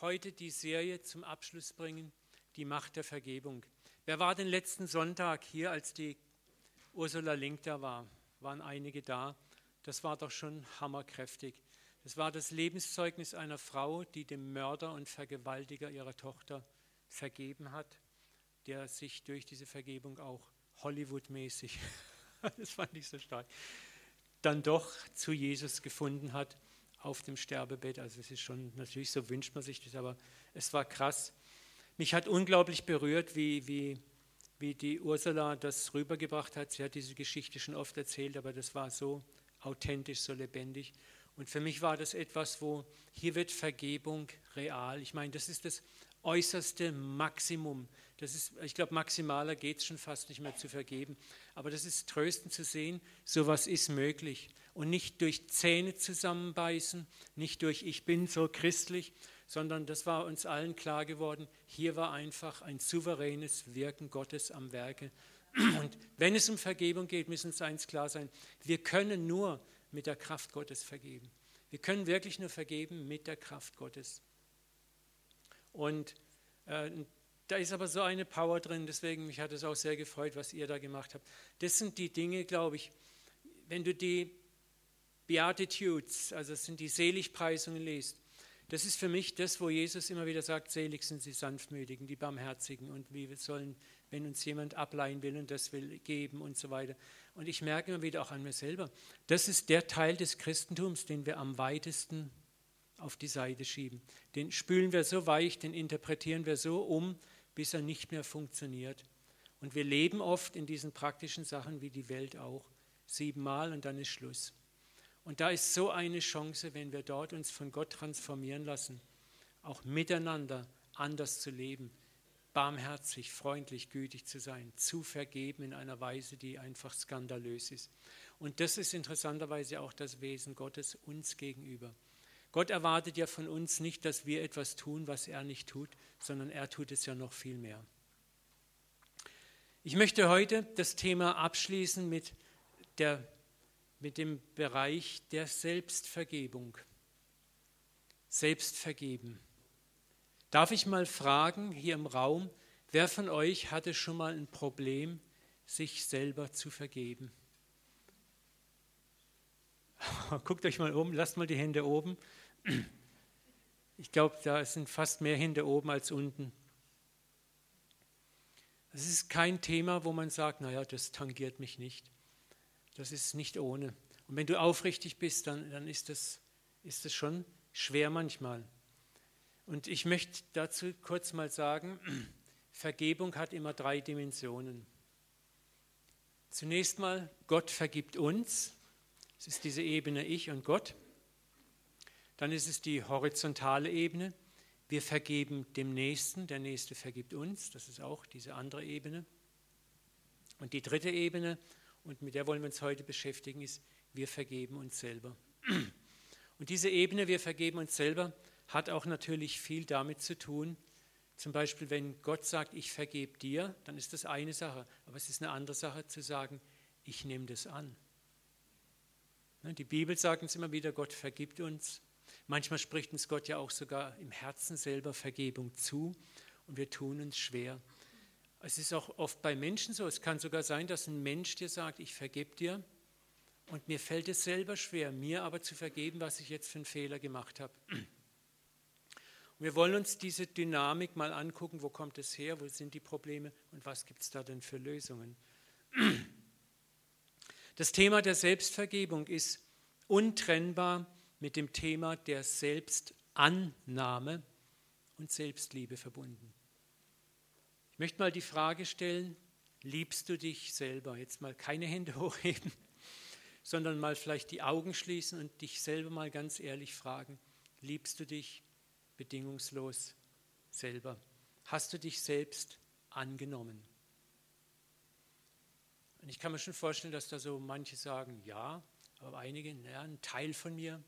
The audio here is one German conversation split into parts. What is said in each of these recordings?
heute die Serie zum Abschluss bringen, die Macht der Vergebung. Wer war den letzten Sonntag hier, als die Ursula Link da war? Waren einige da? Das war doch schon hammerkräftig. Das war das Lebenszeugnis einer Frau, die dem Mörder und Vergewaltiger ihrer Tochter vergeben hat, der sich durch diese Vergebung auch Hollywood-mäßig, das fand ich so stark, dann doch zu Jesus gefunden hat auf dem Sterbebett. Also es ist schon, natürlich so wünscht man sich das, aber es war krass. Mich hat unglaublich berührt, wie, wie, wie die Ursula das rübergebracht hat. Sie hat diese Geschichte schon oft erzählt, aber das war so authentisch, so lebendig. Und für mich war das etwas, wo hier wird Vergebung real. Ich meine, das ist das äußerste Maximum. Das ist, ich glaube, maximaler geht es schon fast nicht mehr zu vergeben. Aber das ist tröstend zu sehen, sowas ist möglich. Und nicht durch Zähne zusammenbeißen, nicht durch ich bin so christlich, sondern das war uns allen klar geworden, hier war einfach ein souveränes Wirken Gottes am Werke. Und wenn es um Vergebung geht, müssen uns eins klar sein, wir können nur mit der Kraft Gottes vergeben. Wir können wirklich nur vergeben mit der Kraft Gottes. Und äh, da ist aber so eine Power drin, deswegen mich hat es auch sehr gefreut, was ihr da gemacht habt. Das sind die Dinge, glaube ich, wenn du die Beatitudes, also das sind die Seligpreisungen liest, das ist für mich das, wo Jesus immer wieder sagt, selig sind die Sanftmütigen, die Barmherzigen und wie wir sollen, wenn uns jemand ableihen will und das will geben und so weiter. Und ich merke immer wieder auch an mir selber, das ist der Teil des Christentums, den wir am weitesten auf die Seite schieben. Den spülen wir so weich, den interpretieren wir so um, bis er nicht mehr funktioniert. Und wir leben oft in diesen praktischen Sachen wie die Welt auch. Siebenmal und dann ist Schluss. Und da ist so eine Chance, wenn wir dort uns von Gott transformieren lassen, auch miteinander anders zu leben, barmherzig, freundlich, gütig zu sein, zu vergeben in einer Weise, die einfach skandalös ist. Und das ist interessanterweise auch das Wesen Gottes uns gegenüber. Gott erwartet ja von uns nicht, dass wir etwas tun, was er nicht tut, sondern er tut es ja noch viel mehr. Ich möchte heute das Thema abschließen mit, der, mit dem Bereich der Selbstvergebung. Selbstvergeben. Darf ich mal fragen hier im Raum, wer von euch hatte schon mal ein Problem, sich selber zu vergeben? Guckt euch mal um, lasst mal die Hände oben. Ich glaube, da sind fast mehr Hände oben als unten. Es ist kein Thema, wo man sagt, naja, das tangiert mich nicht. Das ist nicht ohne. Und wenn du aufrichtig bist, dann, dann ist, das, ist das schon schwer manchmal. Und ich möchte dazu kurz mal sagen, Vergebung hat immer drei Dimensionen. Zunächst mal, Gott vergibt uns. Es ist diese Ebene Ich und Gott. Dann ist es die horizontale Ebene. Wir vergeben dem Nächsten, der Nächste vergibt uns. Das ist auch diese andere Ebene. Und die dritte Ebene, und mit der wollen wir uns heute beschäftigen, ist, wir vergeben uns selber. Und diese Ebene, wir vergeben uns selber, hat auch natürlich viel damit zu tun, zum Beispiel, wenn Gott sagt, ich vergebe dir, dann ist das eine Sache. Aber es ist eine andere Sache zu sagen, ich nehme das an. Ne, die Bibel sagt uns immer wieder, Gott vergibt uns. Manchmal spricht uns Gott ja auch sogar im Herzen selber Vergebung zu und wir tun uns schwer. Es ist auch oft bei Menschen so. Es kann sogar sein, dass ein Mensch dir sagt, ich vergebe dir und mir fällt es selber schwer, mir aber zu vergeben, was ich jetzt für einen Fehler gemacht habe. Wir wollen uns diese Dynamik mal angucken, wo kommt es her, wo sind die Probleme und was gibt es da denn für Lösungen. Das Thema der Selbstvergebung ist untrennbar mit dem Thema der Selbstannahme und Selbstliebe verbunden. Ich möchte mal die Frage stellen, liebst du dich selber? Jetzt mal keine Hände hochheben, sondern mal vielleicht die Augen schließen und dich selber mal ganz ehrlich fragen, liebst du dich bedingungslos selber? Hast du dich selbst angenommen? Und ich kann mir schon vorstellen, dass da so manche sagen, ja, aber einige, naja, ein Teil von mir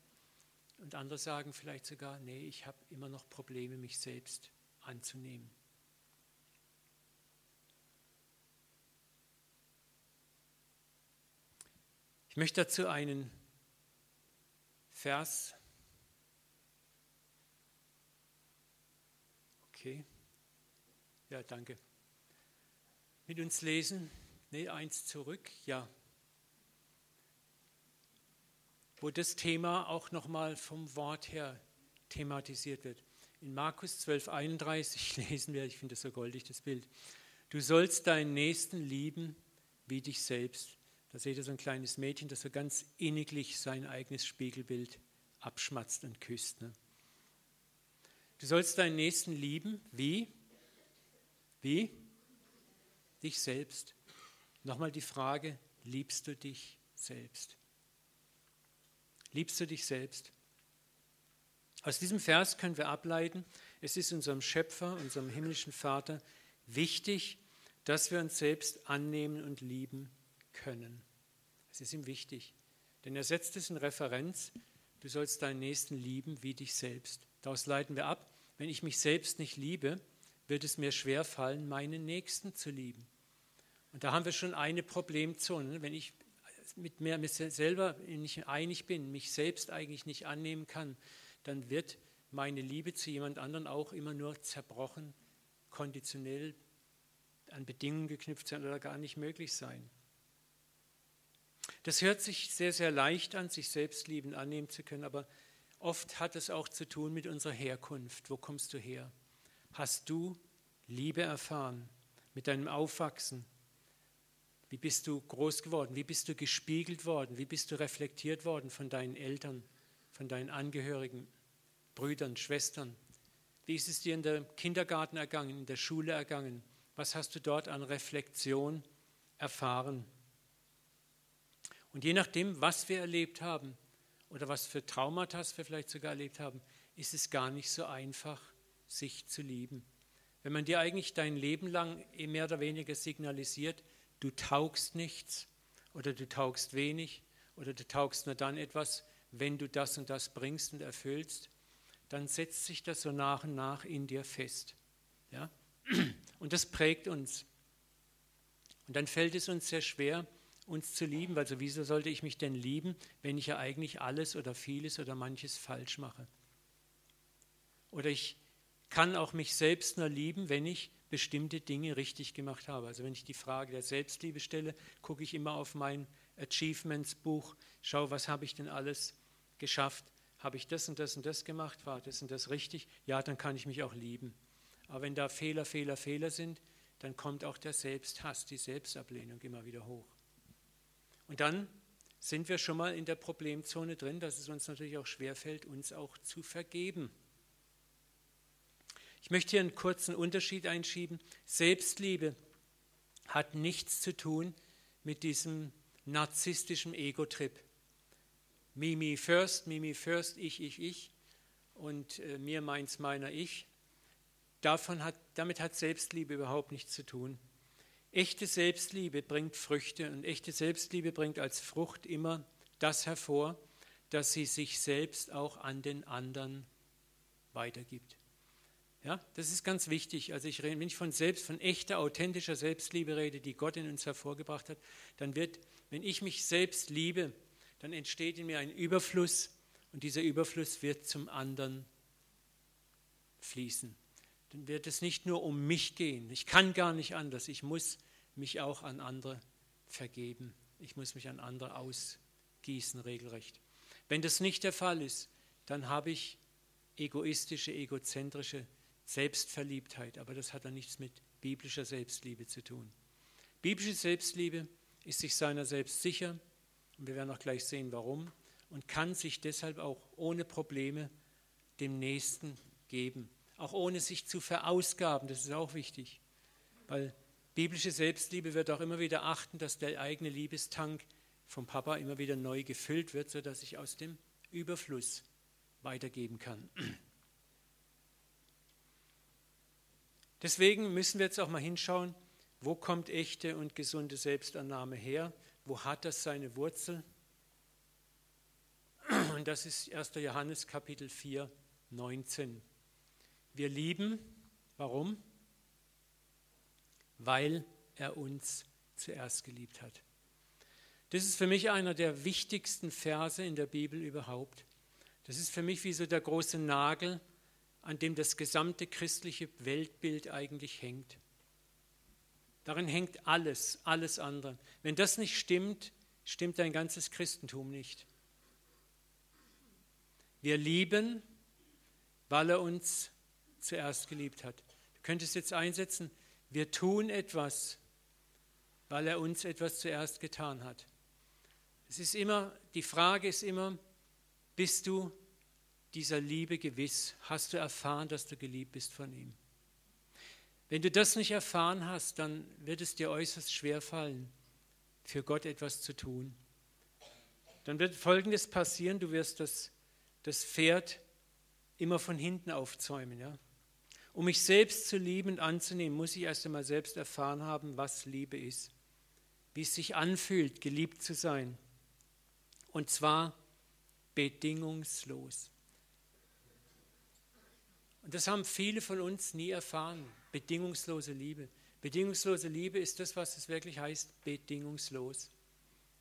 und andere sagen vielleicht sogar, nee, ich habe immer noch Probleme, mich selbst anzunehmen. Ich möchte dazu einen Vers Okay. Ja, danke. Mit uns lesen? Ne, eins zurück. Ja. Wo das Thema auch nochmal vom Wort her thematisiert wird. In Markus 12, 31 lesen wir, ich finde das so goldig, das Bild. Du sollst deinen Nächsten lieben wie dich selbst. Da seht ihr so ein kleines Mädchen, das so ganz inniglich sein eigenes Spiegelbild abschmatzt und küsst. Ne? Du sollst deinen Nächsten lieben wie? Wie? Dich selbst. Nochmal die Frage, liebst du dich selbst? Liebst du dich selbst? Aus diesem Vers können wir ableiten, es ist unserem Schöpfer, unserem himmlischen Vater wichtig, dass wir uns selbst annehmen und lieben können. Es ist ihm wichtig, denn er setzt es in Referenz, du sollst deinen Nächsten lieben wie dich selbst. Daraus leiten wir ab, wenn ich mich selbst nicht liebe, wird es mir schwer fallen, meinen Nächsten zu lieben. Und da haben wir schon eine Problemzone. Wenn ich mit mir selber nicht einig bin, mich selbst eigentlich nicht annehmen kann, dann wird meine Liebe zu jemand anderen auch immer nur zerbrochen, konditionell an Bedingungen geknüpft sein oder gar nicht möglich sein. Das hört sich sehr, sehr leicht an, sich selbst lieben, annehmen zu können, aber oft hat es auch zu tun mit unserer Herkunft. Wo kommst du her? Hast du Liebe erfahren mit deinem Aufwachsen? Wie bist du groß geworden? Wie bist du gespiegelt worden? Wie bist du reflektiert worden von deinen Eltern, von deinen Angehörigen, Brüdern, Schwestern? Wie ist es dir in der Kindergarten ergangen, in der Schule ergangen? Was hast du dort an Reflexion erfahren? Und je nachdem, was wir erlebt haben oder was für Traumata wir vielleicht sogar erlebt haben, ist es gar nicht so einfach, sich zu lieben. Wenn man dir eigentlich dein Leben lang mehr oder weniger signalisiert, du taugst nichts oder du taugst wenig oder du taugst nur dann etwas, wenn du das und das bringst und erfüllst, dann setzt sich das so nach und nach in dir fest. Ja? Und das prägt uns. Und dann fällt es uns sehr schwer, uns zu lieben, weil so wieso sollte ich mich denn lieben, wenn ich ja eigentlich alles oder vieles oder manches falsch mache? Oder ich kann auch mich selbst nur lieben, wenn ich bestimmte Dinge richtig gemacht habe. Also wenn ich die Frage der Selbstliebe stelle, gucke ich immer auf mein Achievements-Buch, schaue, was habe ich denn alles geschafft? Habe ich das und das und das gemacht? War das und das richtig? Ja, dann kann ich mich auch lieben. Aber wenn da Fehler, Fehler, Fehler sind, dann kommt auch der Selbsthass, die Selbstablehnung immer wieder hoch. Und dann sind wir schon mal in der Problemzone drin, dass es uns natürlich auch schwerfällt, uns auch zu vergeben. Ich möchte hier einen kurzen Unterschied einschieben. Selbstliebe hat nichts zu tun mit diesem narzisstischen Ego-Trip. Me first, me first, ich, ich, ich und äh, mir, meins, meiner, ich. Davon hat, damit hat Selbstliebe überhaupt nichts zu tun. Echte Selbstliebe bringt Früchte und echte Selbstliebe bringt als Frucht immer das hervor, dass sie sich selbst auch an den anderen weitergibt. Ja, das ist ganz wichtig. Also ich rede, wenn ich von selbst, von echter, authentischer Selbstliebe rede, die Gott in uns hervorgebracht hat, dann wird, wenn ich mich selbst liebe, dann entsteht in mir ein Überfluss und dieser Überfluss wird zum anderen fließen dann wird es nicht nur um mich gehen. Ich kann gar nicht anders. Ich muss mich auch an andere vergeben. Ich muss mich an andere ausgießen, regelrecht. Wenn das nicht der Fall ist, dann habe ich egoistische, egozentrische Selbstverliebtheit. Aber das hat dann nichts mit biblischer Selbstliebe zu tun. Biblische Selbstliebe ist sich seiner selbst sicher, und wir werden auch gleich sehen, warum, und kann sich deshalb auch ohne Probleme dem Nächsten geben auch ohne sich zu verausgaben. Das ist auch wichtig, weil biblische Selbstliebe wird auch immer wieder achten, dass der eigene Liebestank vom Papa immer wieder neu gefüllt wird, sodass ich aus dem Überfluss weitergeben kann. Deswegen müssen wir jetzt auch mal hinschauen, wo kommt echte und gesunde Selbstannahme her? Wo hat das seine Wurzel? Und das ist 1. Johannes Kapitel 4, 19. Wir lieben, warum? Weil er uns zuerst geliebt hat. Das ist für mich einer der wichtigsten Verse in der Bibel überhaupt. Das ist für mich wie so der große Nagel an dem das gesamte christliche Weltbild eigentlich hängt. Darin hängt alles, alles andere. Wenn das nicht stimmt, stimmt dein ganzes Christentum nicht. Wir lieben, weil er uns zuerst geliebt hat. Du könntest jetzt einsetzen, wir tun etwas, weil er uns etwas zuerst getan hat. Es ist immer, die Frage ist immer, bist du dieser Liebe gewiss? Hast du erfahren, dass du geliebt bist von ihm? Wenn du das nicht erfahren hast, dann wird es dir äußerst schwer fallen, für Gott etwas zu tun. Dann wird Folgendes passieren, du wirst das, das Pferd immer von hinten aufzäumen. Ja? Um mich selbst zu lieben und anzunehmen, muss ich erst einmal selbst erfahren haben, was Liebe ist, wie es sich anfühlt, geliebt zu sein. Und zwar bedingungslos. Und das haben viele von uns nie erfahren, bedingungslose Liebe. Bedingungslose Liebe ist das, was es wirklich heißt, bedingungslos.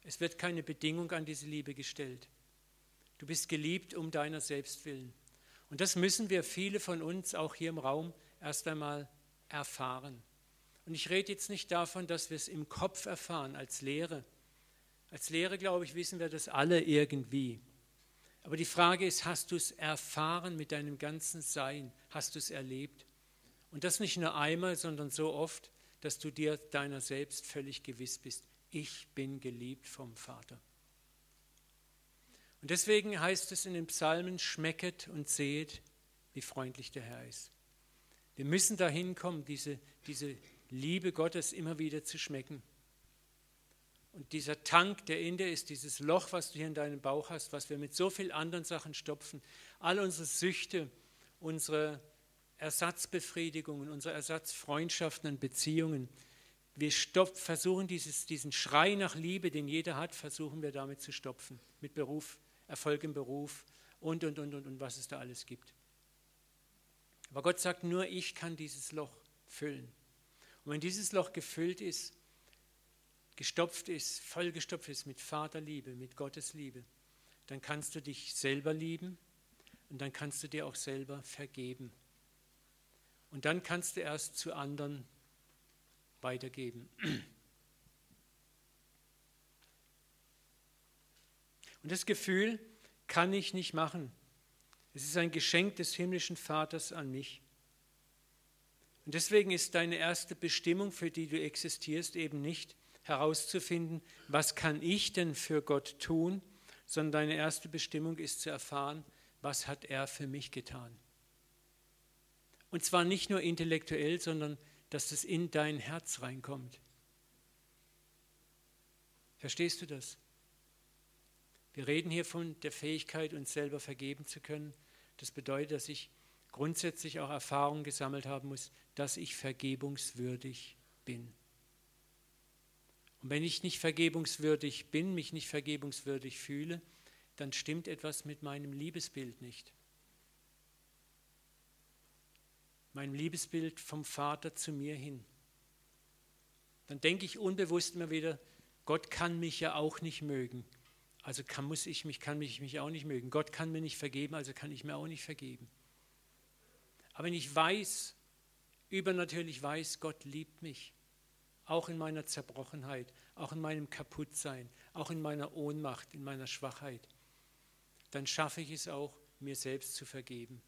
Es wird keine Bedingung an diese Liebe gestellt. Du bist geliebt um deiner selbst willen. Und das müssen wir viele von uns auch hier im Raum erst einmal erfahren. Und ich rede jetzt nicht davon, dass wir es im Kopf erfahren als Lehre. Als Lehre, glaube ich, wissen wir das alle irgendwie. Aber die Frage ist, hast du es erfahren mit deinem ganzen Sein? Hast du es erlebt? Und das nicht nur einmal, sondern so oft, dass du dir deiner selbst völlig gewiss bist. Ich bin geliebt vom Vater. Und deswegen heißt es in den Psalmen, schmecket und seht, wie freundlich der Herr ist. Wir müssen dahin kommen, diese, diese Liebe Gottes immer wieder zu schmecken. Und dieser Tank, der in dir ist, dieses Loch, was du hier in deinem Bauch hast, was wir mit so vielen anderen Sachen stopfen, all unsere Süchte, unsere Ersatzbefriedigungen, unsere Ersatzfreundschaften und Beziehungen, wir stopf, versuchen dieses, diesen Schrei nach Liebe, den jeder hat, versuchen wir damit zu stopfen. Mit Beruf, Erfolg im Beruf und, und, und, und, und was es da alles gibt. Aber Gott sagt, nur ich kann dieses Loch füllen. Und wenn dieses Loch gefüllt ist, gestopft ist, vollgestopft ist mit Vaterliebe, mit Gottes Liebe, dann kannst du dich selber lieben und dann kannst du dir auch selber vergeben. Und dann kannst du erst zu anderen weitergeben. Und das Gefühl kann ich nicht machen. Es ist ein Geschenk des himmlischen Vaters an mich. Und deswegen ist deine erste Bestimmung, für die du existierst, eben nicht herauszufinden, was kann ich denn für Gott tun, sondern deine erste Bestimmung ist zu erfahren, was hat er für mich getan. Und zwar nicht nur intellektuell, sondern dass es in dein Herz reinkommt. Verstehst du das? Wir reden hier von der Fähigkeit, uns selber vergeben zu können. Das bedeutet, dass ich grundsätzlich auch Erfahrung gesammelt haben muss, dass ich vergebungswürdig bin. Und wenn ich nicht vergebungswürdig bin, mich nicht vergebungswürdig fühle, dann stimmt etwas mit meinem Liebesbild nicht. Mein Liebesbild vom Vater zu mir hin. Dann denke ich unbewusst immer wieder, Gott kann mich ja auch nicht mögen. Also kann, muss ich mich, kann mich, mich auch nicht mögen. Gott kann mir nicht vergeben, also kann ich mir auch nicht vergeben. Aber wenn ich weiß, übernatürlich weiß, Gott liebt mich, auch in meiner Zerbrochenheit, auch in meinem Kaputtsein, auch in meiner Ohnmacht, in meiner Schwachheit, dann schaffe ich es auch, mir selbst zu vergeben.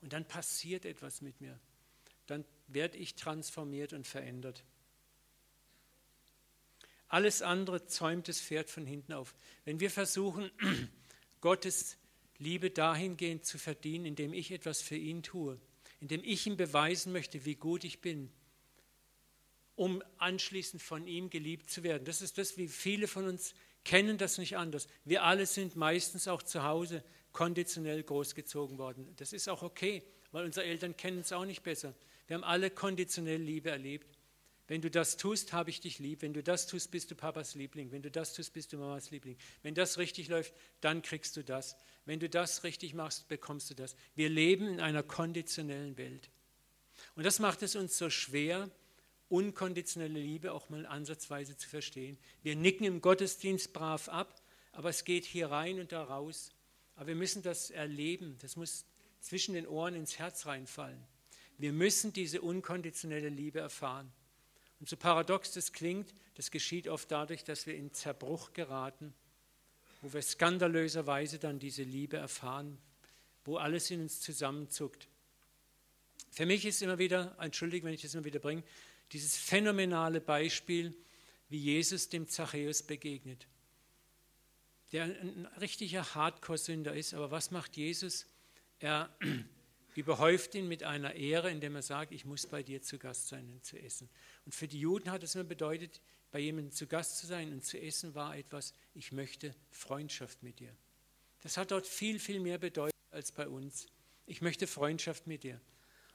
Und dann passiert etwas mit mir. Dann werde ich transformiert und verändert. Alles andere zäumt das Pferd von hinten auf. Wenn wir versuchen, Gottes Liebe dahingehend zu verdienen, indem ich etwas für ihn tue, indem ich ihm beweisen möchte, wie gut ich bin, um anschließend von ihm geliebt zu werden. Das ist das, wie viele von uns kennen das nicht anders. Wir alle sind meistens auch zu Hause konditionell großgezogen worden. Das ist auch okay, weil unsere Eltern kennen es auch nicht besser. Wir haben alle konditionell Liebe erlebt. Wenn du das tust, habe ich dich lieb. Wenn du das tust, bist du Papas Liebling. Wenn du das tust, bist du Mamas Liebling. Wenn das richtig läuft, dann kriegst du das. Wenn du das richtig machst, bekommst du das. Wir leben in einer konditionellen Welt. Und das macht es uns so schwer, unkonditionelle Liebe auch mal ansatzweise zu verstehen. Wir nicken im Gottesdienst brav ab, aber es geht hier rein und da raus. Aber wir müssen das erleben. Das muss zwischen den Ohren ins Herz reinfallen. Wir müssen diese unkonditionelle Liebe erfahren. Und so paradox das klingt, das geschieht oft dadurch, dass wir in Zerbruch geraten, wo wir skandalöserweise dann diese Liebe erfahren, wo alles in uns zusammenzuckt. Für mich ist immer wieder, entschuldige, wenn ich das immer wieder bringe, dieses phänomenale Beispiel, wie Jesus dem Zachäus begegnet, der ein richtiger Hardcore-Sünder ist. Aber was macht Jesus? Er überhäuft ihn mit einer Ehre, indem er sagt, ich muss bei dir zu Gast sein und zu essen. Und für die Juden hat es immer bedeutet, bei jemandem zu Gast zu sein und zu essen war etwas, ich möchte Freundschaft mit dir. Das hat dort viel, viel mehr bedeutet als bei uns. Ich möchte Freundschaft mit dir.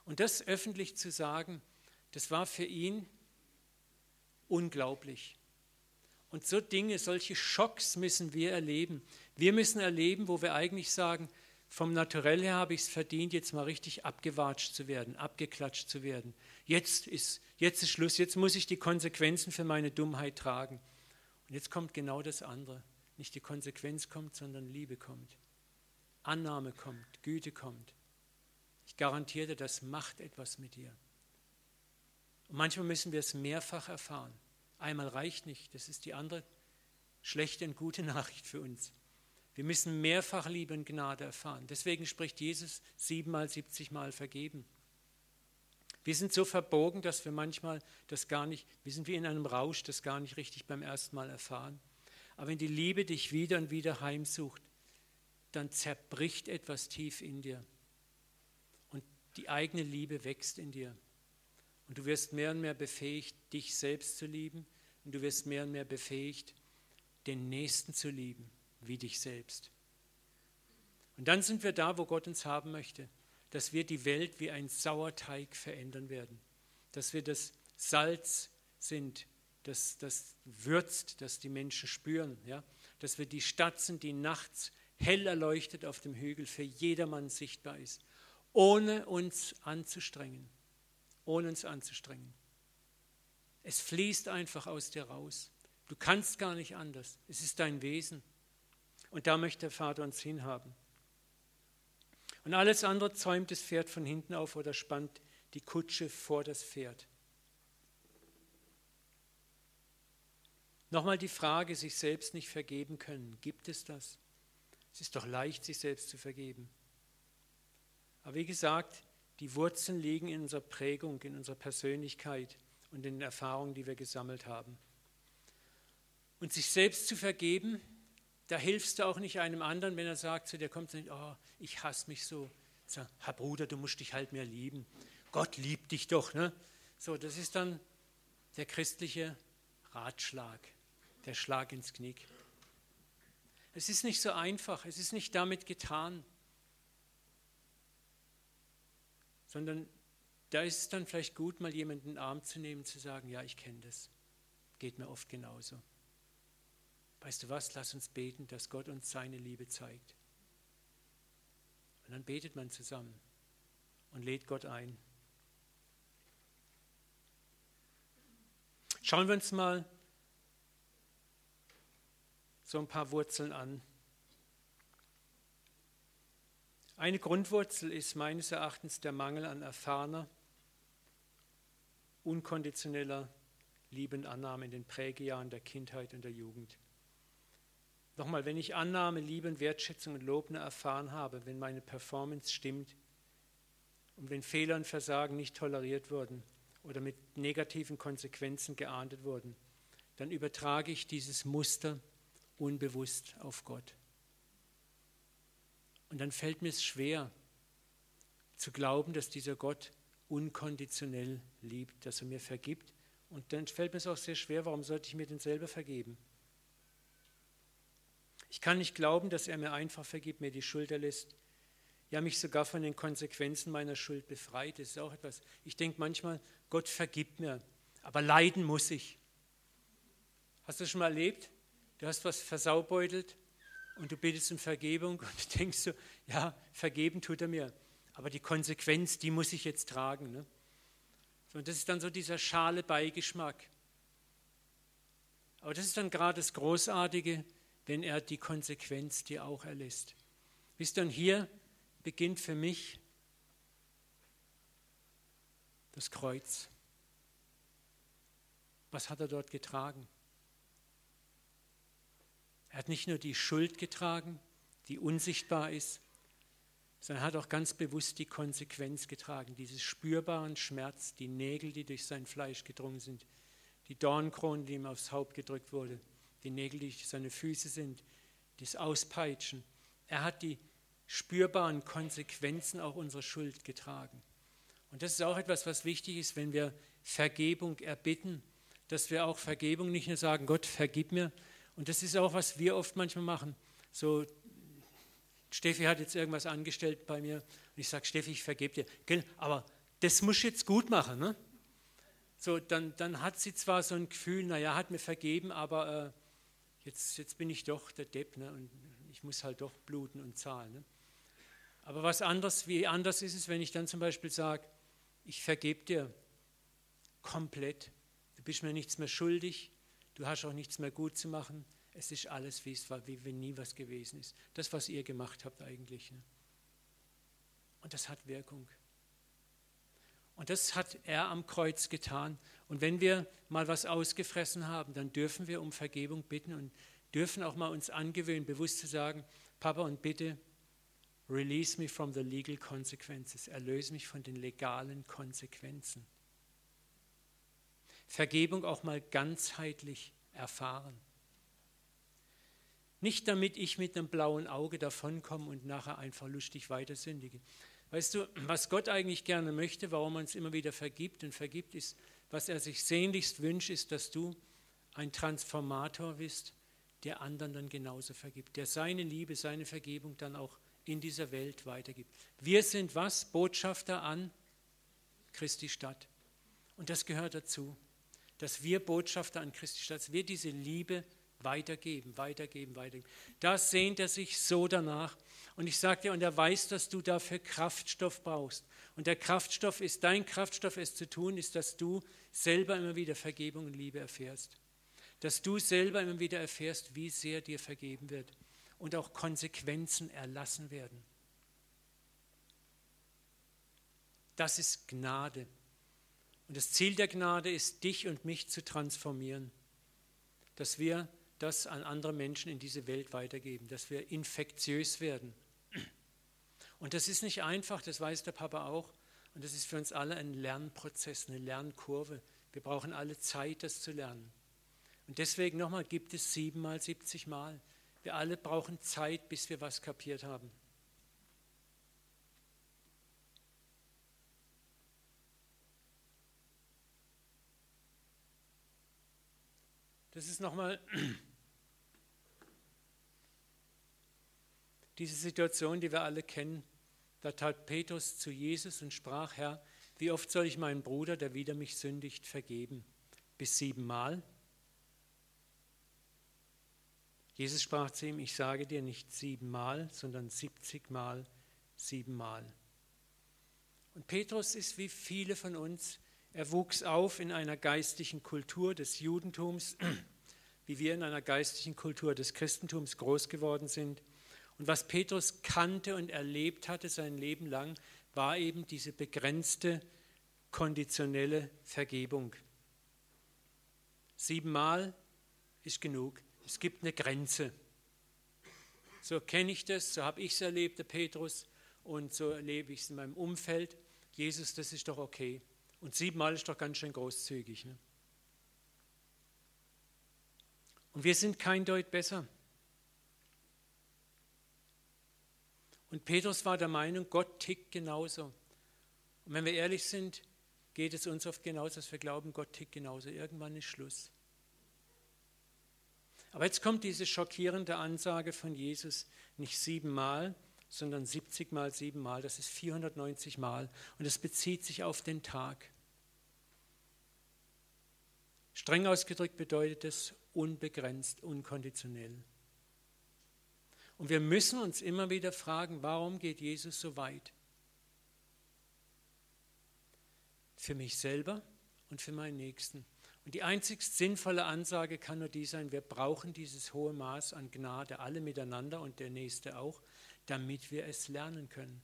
Und das öffentlich zu sagen, das war für ihn unglaublich. Und so Dinge, solche Schocks müssen wir erleben. Wir müssen erleben, wo wir eigentlich sagen, vom Naturell her habe ich es verdient, jetzt mal richtig abgewatscht zu werden, abgeklatscht zu werden. Jetzt ist, jetzt ist Schluss, jetzt muss ich die Konsequenzen für meine Dummheit tragen. Und jetzt kommt genau das andere. Nicht die Konsequenz kommt, sondern Liebe kommt. Annahme kommt, Güte kommt. Ich garantiere dir, das macht etwas mit dir. Und manchmal müssen wir es mehrfach erfahren. Einmal reicht nicht, das ist die andere schlechte und gute Nachricht für uns. Wir müssen mehrfach Liebe und Gnade erfahren. Deswegen spricht Jesus siebenmal, siebzigmal vergeben. Wir sind so verbogen, dass wir manchmal das gar nicht, wir sind wie in einem Rausch, das gar nicht richtig beim ersten Mal erfahren. Aber wenn die Liebe dich wieder und wieder heimsucht, dann zerbricht etwas tief in dir. Und die eigene Liebe wächst in dir. Und du wirst mehr und mehr befähigt, dich selbst zu lieben. Und du wirst mehr und mehr befähigt, den Nächsten zu lieben wie dich selbst. Und dann sind wir da, wo Gott uns haben möchte, dass wir die Welt wie ein Sauerteig verändern werden, dass wir das Salz sind, das, das würzt, das die Menschen spüren, ja? dass wir die Stadt sind, die nachts hell erleuchtet auf dem Hügel für jedermann sichtbar ist, ohne uns anzustrengen, ohne uns anzustrengen. Es fließt einfach aus dir raus. Du kannst gar nicht anders. Es ist dein Wesen. Und da möchte der Vater uns hinhaben. Und alles andere zäumt das Pferd von hinten auf oder spannt die Kutsche vor das Pferd. Nochmal die Frage, sich selbst nicht vergeben können. Gibt es das? Es ist doch leicht, sich selbst zu vergeben. Aber wie gesagt, die Wurzeln liegen in unserer Prägung, in unserer Persönlichkeit und in den Erfahrungen, die wir gesammelt haben. Und sich selbst zu vergeben, da hilfst du auch nicht einem anderen, wenn er sagt zu dir, kommt und sagt, oh, ich hasse mich so. Sag, Herr Bruder, du musst dich halt mehr lieben. Gott liebt dich doch. Ne? So, das ist dann der christliche Ratschlag, der Schlag ins Knick. Es ist nicht so einfach, es ist nicht damit getan, sondern da ist es dann vielleicht gut, mal jemanden in den Arm zu nehmen, zu sagen, ja, ich kenne das. Geht mir oft genauso. Weißt du was, lass uns beten, dass Gott uns seine Liebe zeigt. Und dann betet man zusammen und lädt Gott ein. Schauen wir uns mal so ein paar Wurzeln an. Eine Grundwurzel ist meines Erachtens der Mangel an erfahrener, unkonditioneller Liebe und Annahme in den Prägejahren der Kindheit und der Jugend. Nochmal, wenn ich Annahme, Liebe, Wertschätzung und Lob erfahren habe, wenn meine Performance stimmt und wenn Fehler und Versagen nicht toleriert wurden oder mit negativen Konsequenzen geahndet wurden, dann übertrage ich dieses Muster unbewusst auf Gott. Und dann fällt mir es schwer zu glauben, dass dieser Gott unkonditionell liebt, dass er mir vergibt. Und dann fällt mir es auch sehr schwer, warum sollte ich mir denn selber vergeben? Ich kann nicht glauben, dass er mir einfach vergibt, mir die Schuld erlässt, ja mich sogar von den Konsequenzen meiner Schuld befreit. Das ist auch etwas. Ich denke manchmal, Gott vergibt mir, aber leiden muss ich. Hast du das schon mal erlebt? Du hast was versaubeutelt und du bittest um Vergebung und denkst so, ja, vergeben tut er mir, aber die Konsequenz, die muss ich jetzt tragen. Ne? Und das ist dann so dieser schale Beigeschmack. Aber das ist dann gerade das Großartige, wenn er die Konsequenz dir auch erlässt. Wisst ihr, hier beginnt für mich das Kreuz. Was hat er dort getragen? Er hat nicht nur die Schuld getragen, die unsichtbar ist, sondern er hat auch ganz bewusst die Konsequenz getragen, dieses spürbaren Schmerz, die Nägel, die durch sein Fleisch gedrungen sind, die Dornkrone, die ihm aufs Haupt gedrückt wurde, die Nägel, die seine Füße sind, das Auspeitschen. Er hat die spürbaren Konsequenzen auch unserer Schuld getragen. Und das ist auch etwas, was wichtig ist, wenn wir Vergebung erbitten, dass wir auch Vergebung nicht nur sagen, Gott, vergib mir. Und das ist auch, was wir oft manchmal machen. So, Steffi hat jetzt irgendwas angestellt bei mir und ich sage, Steffi, ich vergebe dir. Aber das muss ich jetzt gut machen. Ne? So, dann, dann hat sie zwar so ein Gefühl, naja, hat mir vergeben, aber äh, jetzt, jetzt bin ich doch der Depp ne? und ich muss halt doch bluten und zahlen. Ne? Aber was anders, wie anders ist es, wenn ich dann zum Beispiel sage, ich vergebe dir komplett, du bist mir nichts mehr schuldig, du hast auch nichts mehr gut zu machen, es ist alles, wie es war, wie wenn nie was gewesen ist. Das, was ihr gemacht habt eigentlich. Ne? Und das hat Wirkung. Und das hat er am Kreuz getan. Und wenn wir mal was ausgefressen haben, dann dürfen wir um Vergebung bitten und dürfen auch mal uns angewöhnen, bewusst zu sagen, Papa und bitte, release me from the legal consequences, erlöse mich von den legalen Konsequenzen. Vergebung auch mal ganzheitlich erfahren. Nicht damit ich mit einem blauen Auge davonkomme und nachher einfach lustig weiter sündige. Weißt du, was Gott eigentlich gerne möchte, warum er uns immer wieder vergibt und vergibt, ist, was er sich sehnlichst wünscht, ist, dass du ein Transformator bist, der anderen dann genauso vergibt, der seine Liebe, seine Vergebung dann auch in dieser Welt weitergibt. Wir sind was? Botschafter an Christi Stadt. Und das gehört dazu, dass wir Botschafter an Christi Stadt, dass wir diese Liebe weitergeben, weitergeben, weitergeben. Da sehnt er sich so danach. Und ich sage dir, und er weiß, dass du dafür Kraftstoff brauchst. Und der Kraftstoff ist, dein Kraftstoff, es zu tun, ist, dass du selber immer wieder Vergebung und Liebe erfährst. Dass du selber immer wieder erfährst, wie sehr dir vergeben wird und auch Konsequenzen erlassen werden. Das ist Gnade. Und das Ziel der Gnade ist, dich und mich zu transformieren. Dass wir das an andere Menschen in diese Welt weitergeben, dass wir infektiös werden. Und das ist nicht einfach, das weiß der Papa auch. Und das ist für uns alle ein Lernprozess, eine Lernkurve. Wir brauchen alle Zeit, das zu lernen. Und deswegen nochmal gibt es siebenmal, siebzig Mal. Wir alle brauchen Zeit, bis wir was kapiert haben. Das ist nochmal diese Situation, die wir alle kennen. Da tat Petrus zu Jesus und sprach, Herr, wie oft soll ich meinen Bruder, der wieder mich sündigt, vergeben? Bis siebenmal? Jesus sprach zu ihm, ich sage dir nicht siebenmal, sondern siebzigmal, siebenmal. Und Petrus ist wie viele von uns er wuchs auf in einer geistlichen Kultur des Judentums, wie wir in einer geistlichen Kultur des Christentums groß geworden sind. Und was Petrus kannte und erlebt hatte sein Leben lang, war eben diese begrenzte konditionelle Vergebung. Siebenmal ist genug. Es gibt eine Grenze. So kenne ich das, so habe ich es erlebt, der Petrus, und so erlebe ich es in meinem Umfeld. Jesus, das ist doch okay. Und siebenmal ist doch ganz schön großzügig. Ne? Und wir sind kein Deut besser. Und Petrus war der Meinung, Gott tickt genauso. Und wenn wir ehrlich sind, geht es uns oft genauso, dass wir glauben, Gott tickt genauso. Irgendwann ist Schluss. Aber jetzt kommt diese schockierende Ansage von Jesus, nicht siebenmal, sondern 70 mal siebenmal, das ist 490 Mal. Und es bezieht sich auf den Tag. Streng ausgedrückt bedeutet es unbegrenzt, unkonditionell. Und wir müssen uns immer wieder fragen, warum geht Jesus so weit? Für mich selber und für meinen Nächsten. Und die einzig sinnvolle Ansage kann nur die sein, wir brauchen dieses hohe Maß an Gnade, alle miteinander und der Nächste auch, damit wir es lernen können.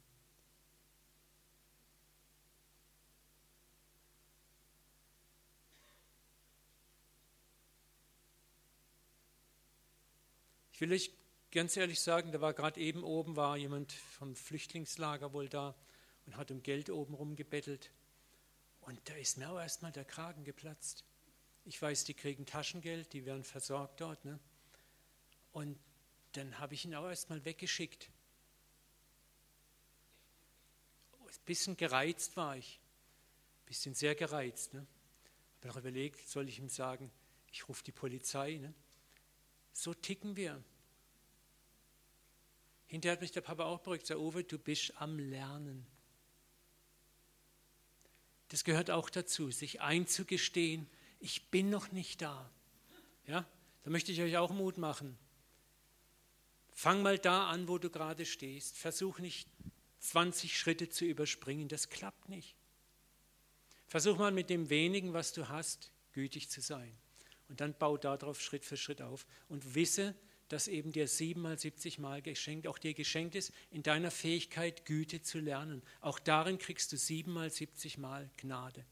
Ich will euch ganz ehrlich sagen, da war gerade eben oben, war jemand vom Flüchtlingslager wohl da und hat um Geld oben rum gebettelt. Und da ist mir auch erstmal der Kragen geplatzt. Ich weiß, die kriegen Taschengeld, die werden versorgt dort. Ne? Und dann habe ich ihn auch erstmal weggeschickt. Ein bisschen gereizt war ich. Ein bisschen sehr gereizt. Ne? Habe noch überlegt, soll ich ihm sagen, ich rufe die Polizei. Ne? So ticken wir. Hinterher hat mich der Papa auch beruhigt, sagt, Uwe, du bist am Lernen. Das gehört auch dazu, sich einzugestehen, ich bin noch nicht da. Ja, da möchte ich euch auch Mut machen. Fang mal da an, wo du gerade stehst. Versuch nicht 20 Schritte zu überspringen, das klappt nicht. Versuch mal mit dem wenigen, was du hast, gütig zu sein. Und dann bau darauf Schritt für Schritt auf und wisse, dass eben dir siebenmal, siebzig Mal geschenkt, auch dir geschenkt ist, in deiner Fähigkeit Güte zu lernen. Auch darin kriegst du siebenmal, siebzig Mal Gnade.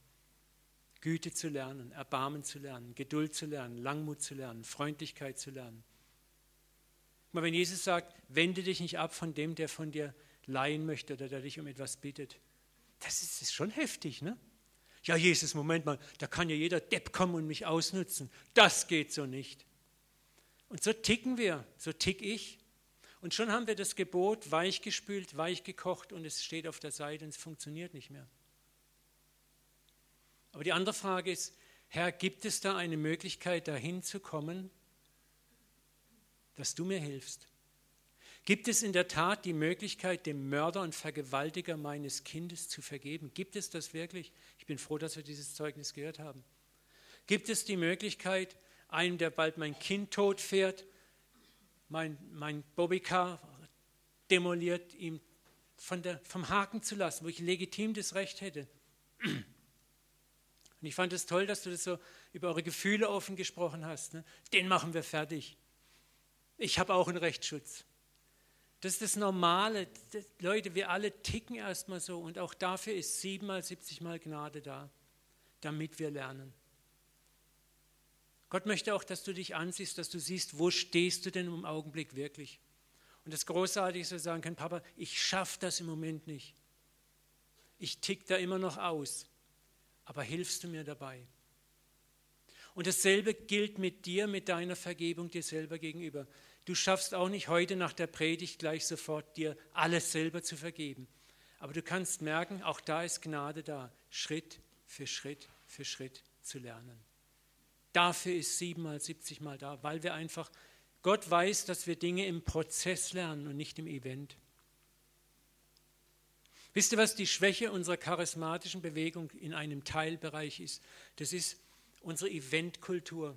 Güte zu lernen, Erbarmen zu lernen, Geduld zu lernen, Langmut zu lernen, Freundlichkeit zu lernen. Mal, wenn Jesus sagt, wende dich nicht ab von dem, der von dir leihen möchte oder der dich um etwas bittet, das ist, ist schon heftig, ne? Ja, Jesus, Moment mal, da kann ja jeder Depp kommen und mich ausnutzen. Das geht so nicht. Und so ticken wir, so tick ich. Und schon haben wir das Gebot weichgespült, weichgekocht und es steht auf der Seite und es funktioniert nicht mehr. Aber die andere Frage ist, Herr, gibt es da eine Möglichkeit, dahin zu kommen, dass du mir hilfst? Gibt es in der Tat die Möglichkeit, dem Mörder und Vergewaltiger meines Kindes zu vergeben? Gibt es das wirklich? Ich bin froh, dass wir dieses Zeugnis gehört haben. Gibt es die Möglichkeit, einem, der bald mein Kind tot fährt, mein, mein Bobbycar demoliert, ihm von der, vom Haken zu lassen, wo ich legitim das Recht hätte. Und ich fand es toll, dass du das so über eure Gefühle offen gesprochen hast. Ne? Den machen wir fertig. Ich habe auch einen Rechtsschutz. Das ist das Normale. Leute, wir alle ticken erstmal so und auch dafür ist siebenmal, siebzigmal Gnade da, damit wir lernen. Gott möchte auch, dass du dich ansiehst, dass du siehst, wo stehst du denn im Augenblick wirklich. Und das Großartige ist, dass wir sagen können, Papa, ich schaffe das im Moment nicht. Ich tick da immer noch aus. Aber hilfst du mir dabei? Und dasselbe gilt mit dir, mit deiner Vergebung dir selber gegenüber. Du schaffst auch nicht heute nach der Predigt gleich sofort dir alles selber zu vergeben. Aber du kannst merken, auch da ist Gnade da, Schritt für Schritt für Schritt zu lernen. Dafür ist siebenmal, siebzigmal da, weil wir einfach, Gott weiß, dass wir Dinge im Prozess lernen und nicht im Event. Wisst ihr, was die Schwäche unserer charismatischen Bewegung in einem Teilbereich ist? Das ist unsere Eventkultur.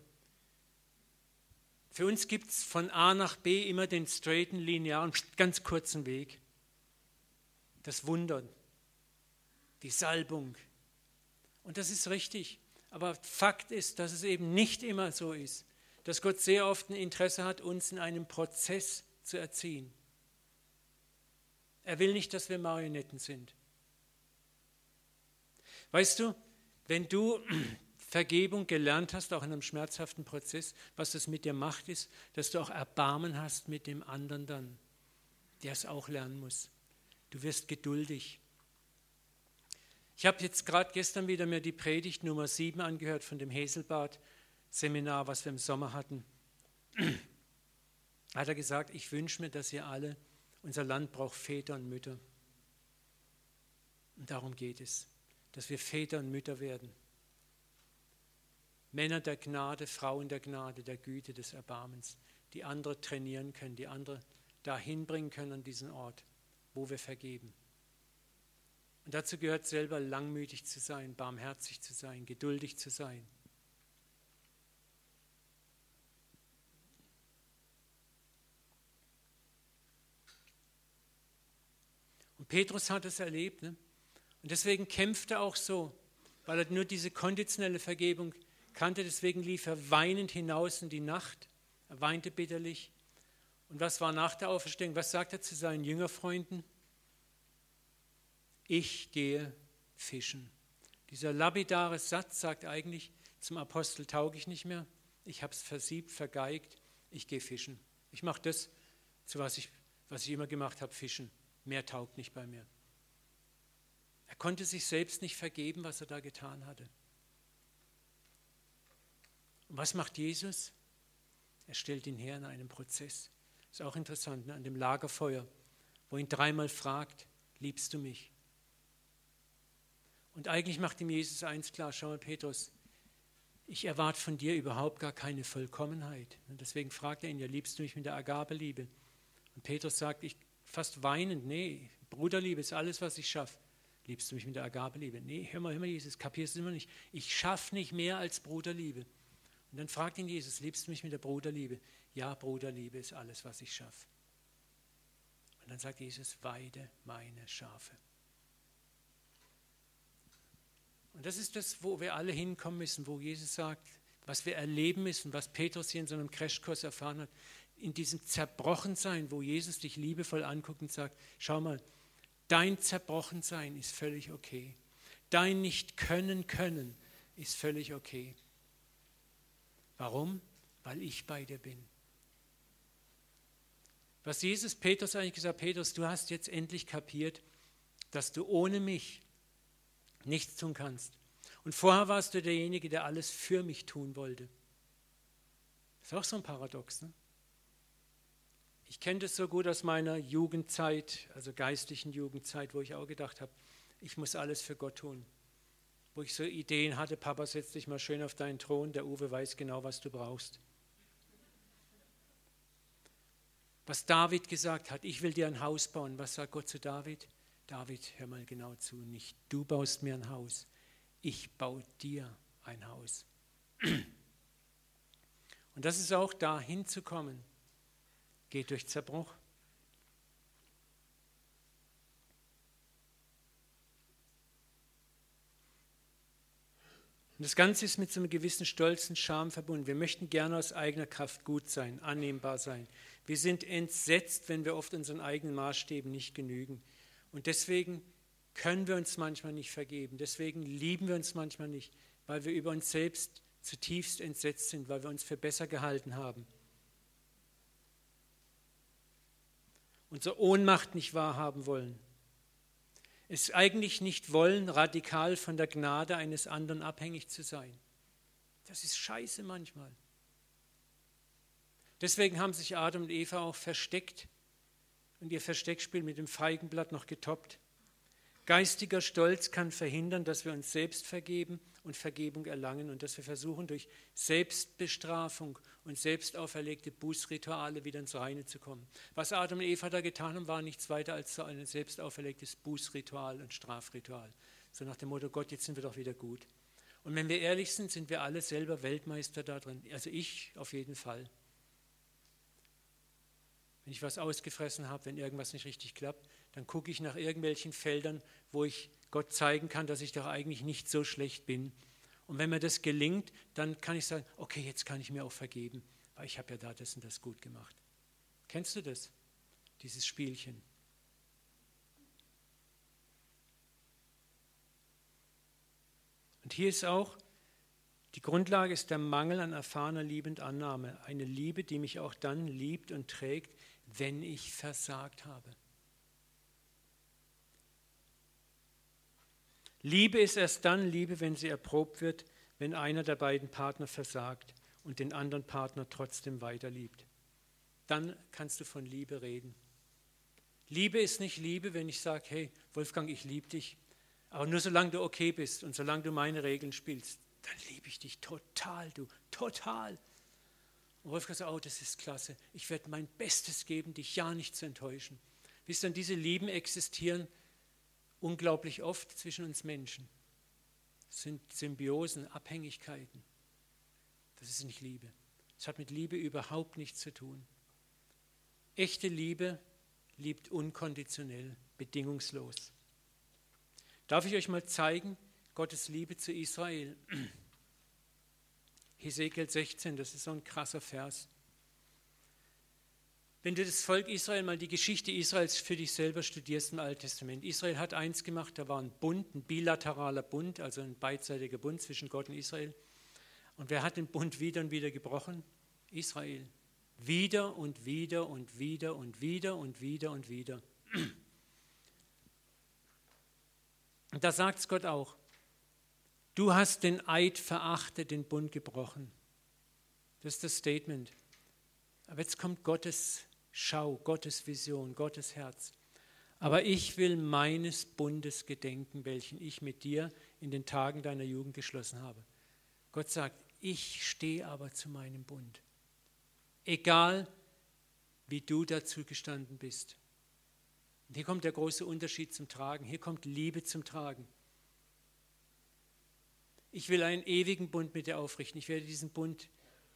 Für uns gibt es von A nach B immer den straighten, linearen, ganz kurzen Weg. Das Wunder, die Salbung. Und das ist richtig. Aber Fakt ist, dass es eben nicht immer so ist, dass Gott sehr oft ein Interesse hat, uns in einem Prozess zu erziehen. Er will nicht, dass wir Marionetten sind. Weißt du, wenn du Vergebung gelernt hast, auch in einem schmerzhaften Prozess, was das mit dir macht, ist, dass du auch Erbarmen hast mit dem anderen dann, der es auch lernen muss. Du wirst geduldig. Ich habe jetzt gerade gestern wieder mir die Predigt Nummer 7 angehört von dem Heselbad-Seminar, was wir im Sommer hatten. Hat er gesagt, ich wünsche mir, dass ihr alle, unser Land braucht Väter und Mütter. Und darum geht es, dass wir Väter und Mütter werden. Männer der Gnade, Frauen der Gnade, der Güte, des Erbarmens, die andere trainieren können, die andere dahin bringen können an diesen Ort, wo wir vergeben. Und dazu gehört selber langmütig zu sein, barmherzig zu sein, geduldig zu sein. Und Petrus hat es erlebt. Ne? Und deswegen kämpft er auch so, weil er nur diese konditionelle Vergebung kannte. Deswegen lief er weinend hinaus in die Nacht. Er weinte bitterlich. Und was war nach der Auferstehung? Was sagt er zu seinen Jüngerfreunden? ich gehe fischen. Dieser lapidare Satz sagt eigentlich, zum Apostel tauge ich nicht mehr, ich habe es versiebt, vergeigt, ich gehe fischen. Ich mache das, zu was ich, was ich immer gemacht habe, Fischen. Mehr taugt nicht bei mir. Er konnte sich selbst nicht vergeben, was er da getan hatte. Und was macht Jesus? Er stellt ihn her in einem Prozess. Ist auch interessant, ne? an dem Lagerfeuer, wo ihn dreimal fragt, liebst du mich? Und eigentlich macht ihm Jesus eins klar, schau mal Petrus, ich erwarte von dir überhaupt gar keine Vollkommenheit. Und deswegen fragt er ihn, ja, liebst du mich mit der Agabeliebe? Und Petrus sagt, ich fast weinend, nee, Bruderliebe ist alles, was ich schaffe. Liebst du mich mit der Agabeliebe? Nee, hör mal, hör mal, Jesus, kapierst du immer nicht. Ich schaffe nicht mehr als Bruderliebe. Und dann fragt ihn Jesus, liebst du mich mit der Bruderliebe? Ja, Bruderliebe ist alles, was ich schaffe. Und dann sagt Jesus, weide meine Schafe. Und das ist das, wo wir alle hinkommen müssen, wo Jesus sagt, was wir erleben müssen, was Petrus hier in so einem Crashkurs erfahren hat, in diesem Zerbrochensein, wo Jesus dich liebevoll anguckt und sagt, schau mal, dein Zerbrochensein ist völlig okay. Dein nicht können können ist völlig okay. Warum? Weil ich bei dir bin. Was Jesus Petrus eigentlich gesagt, Petrus, du hast jetzt endlich kapiert, dass du ohne mich nichts tun kannst. Und vorher warst du derjenige, der alles für mich tun wollte. Das ist auch so ein Paradox. Ne? Ich kenne das so gut aus meiner Jugendzeit, also geistlichen Jugendzeit, wo ich auch gedacht habe, ich muss alles für Gott tun. Wo ich so Ideen hatte, Papa, setz dich mal schön auf deinen Thron, der Uwe weiß genau, was du brauchst. Was David gesagt hat, ich will dir ein Haus bauen. Was sagt Gott zu David? David, hör mal genau zu, nicht du baust mir ein Haus, ich baue dir ein Haus. Und das ist auch da hinzukommen, geht durch Zerbruch. Und das Ganze ist mit so einem gewissen stolzen Charme verbunden. Wir möchten gerne aus eigener Kraft gut sein, annehmbar sein. Wir sind entsetzt, wenn wir oft unseren eigenen Maßstäben nicht genügen. Und deswegen können wir uns manchmal nicht vergeben. Deswegen lieben wir uns manchmal nicht, weil wir über uns selbst zutiefst entsetzt sind, weil wir uns für besser gehalten haben. Unsere Ohnmacht nicht wahrhaben wollen. Es eigentlich nicht wollen, radikal von der Gnade eines anderen abhängig zu sein. Das ist scheiße manchmal. Deswegen haben sich Adam und Eva auch versteckt und ihr Versteckspiel mit dem Feigenblatt noch getoppt. Geistiger Stolz kann verhindern, dass wir uns selbst vergeben und Vergebung erlangen und dass wir versuchen, durch Selbstbestrafung und selbst auferlegte Bußrituale wieder ins Reine zu kommen. Was Adam und Eva da getan haben, war nichts weiter als so ein selbst auferlegtes Bußritual und Strafritual. So nach dem Motto, Gott, jetzt sind wir doch wieder gut. Und wenn wir ehrlich sind, sind wir alle selber Weltmeister da drin. Also ich auf jeden Fall wenn ich was ausgefressen habe, wenn irgendwas nicht richtig klappt, dann gucke ich nach irgendwelchen Feldern, wo ich Gott zeigen kann, dass ich doch eigentlich nicht so schlecht bin. Und wenn mir das gelingt, dann kann ich sagen, okay, jetzt kann ich mir auch vergeben, weil ich habe ja da das und das gut gemacht. Kennst du das? Dieses Spielchen. Und hier ist auch, die Grundlage ist der Mangel an erfahrener Liebe und Annahme. Eine Liebe, die mich auch dann liebt und trägt, wenn ich versagt habe. Liebe ist erst dann Liebe, wenn sie erprobt wird, wenn einer der beiden Partner versagt und den anderen Partner trotzdem weiter liebt. Dann kannst du von Liebe reden. Liebe ist nicht Liebe, wenn ich sage, hey Wolfgang, ich liebe dich, aber nur solange du okay bist und solange du meine Regeln spielst, dann liebe ich dich total, du, total. Und Wolfgang sagt, oh, das ist klasse. Ich werde mein Bestes geben, dich ja nicht zu enttäuschen. Wisst ihr, diese Lieben existieren unglaublich oft zwischen uns Menschen. Das sind Symbiosen, Abhängigkeiten. Das ist nicht Liebe. Es hat mit Liebe überhaupt nichts zu tun. Echte Liebe liebt unkonditionell, bedingungslos. Darf ich euch mal zeigen, Gottes Liebe zu Israel? Hesekiel 16, das ist so ein krasser Vers. Wenn du das Volk Israel mal die Geschichte Israels für dich selber studierst im Alten Testament. Israel hat eins gemacht, da war ein Bund, ein bilateraler Bund, also ein beidseitiger Bund zwischen Gott und Israel. Und wer hat den Bund wieder und wieder gebrochen? Israel. Wieder und wieder und wieder und wieder und wieder und wieder. Und da sagt es Gott auch, du hast den Eid verachtet, den Bund gebrochen. Das ist das Statement. Aber jetzt kommt Gottes Schau, Gottes Vision, Gottes Herz. Aber ich will meines Bundes gedenken, welchen ich mit dir in den Tagen deiner Jugend geschlossen habe. Gott sagt, ich stehe aber zu meinem Bund. Egal, wie du dazu gestanden bist. Und hier kommt der große Unterschied zum Tragen. Hier kommt Liebe zum Tragen. Ich will einen ewigen Bund mit dir aufrichten. Ich werde diesen Bund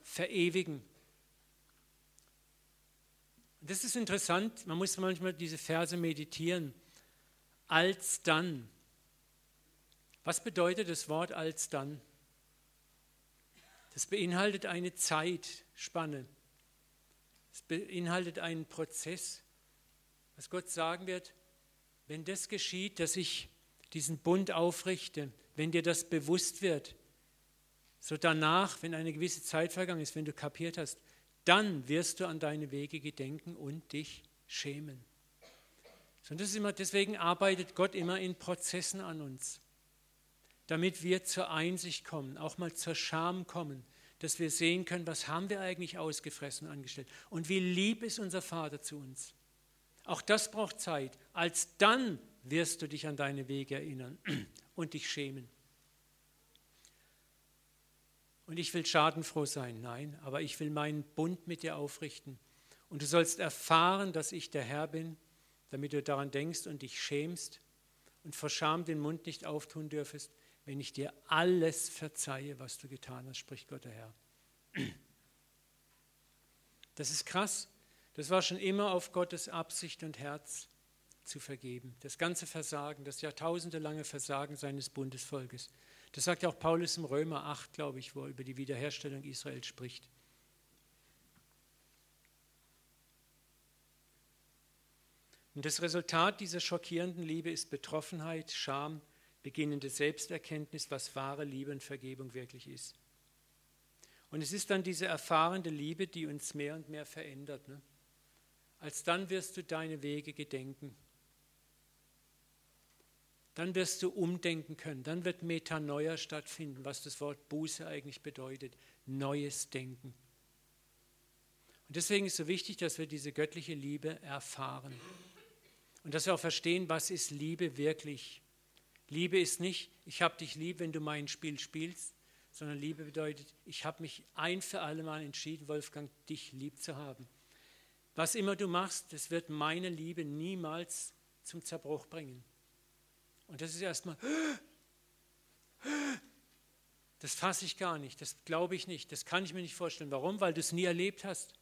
verewigen. Das ist interessant. Man muss manchmal diese Verse meditieren. Als dann. Was bedeutet das Wort als dann? Das beinhaltet eine Zeitspanne. Es beinhaltet einen Prozess. Was Gott sagen wird, wenn das geschieht, dass ich diesen Bund aufrichte, wenn dir das bewusst wird, so danach, wenn eine gewisse Zeit vergangen ist, wenn du kapiert hast, dann wirst du an deine Wege gedenken und dich schämen. So, das ist immer, deswegen arbeitet Gott immer in Prozessen an uns damit wir zur Einsicht kommen, auch mal zur Scham kommen, dass wir sehen können, was haben wir eigentlich ausgefressen angestellt und wie lieb ist unser Vater zu uns. Auch das braucht Zeit. Als dann wirst du dich an deine Wege erinnern und dich schämen. Und ich will schadenfroh sein, nein, aber ich will meinen Bund mit dir aufrichten. Und du sollst erfahren, dass ich der Herr bin, damit du daran denkst und dich schämst und vor Scham den Mund nicht auftun dürfest, wenn ich dir alles verzeihe, was du getan hast, spricht Gott der Herr. Das ist krass. Das war schon immer auf Gottes Absicht und Herz zu vergeben. Das ganze Versagen, das jahrtausendelange Versagen seines Bundesvolkes. Das sagt ja auch Paulus im Römer 8, glaube ich, wo er über die Wiederherstellung Israels spricht. Und das Resultat dieser schockierenden Liebe ist Betroffenheit, Scham, beginnende Selbsterkenntnis, was wahre Liebe und Vergebung wirklich ist. Und es ist dann diese erfahrene Liebe, die uns mehr und mehr verändert. Ne? Als dann wirst du deine Wege gedenken. Dann wirst du umdenken können. Dann wird Metanoia stattfinden, was das Wort Buße eigentlich bedeutet. Neues Denken. Und deswegen ist es so wichtig, dass wir diese göttliche Liebe erfahren. Und dass wir auch verstehen, was ist Liebe wirklich. Liebe ist nicht, ich habe dich lieb, wenn du mein Spiel spielst, sondern Liebe bedeutet, ich habe mich ein für alle Mal entschieden, Wolfgang, dich lieb zu haben. Was immer du machst, das wird meine Liebe niemals zum Zerbruch bringen. Und das ist erstmal, das fasse ich gar nicht, das glaube ich nicht, das kann ich mir nicht vorstellen. Warum? Weil du es nie erlebt hast.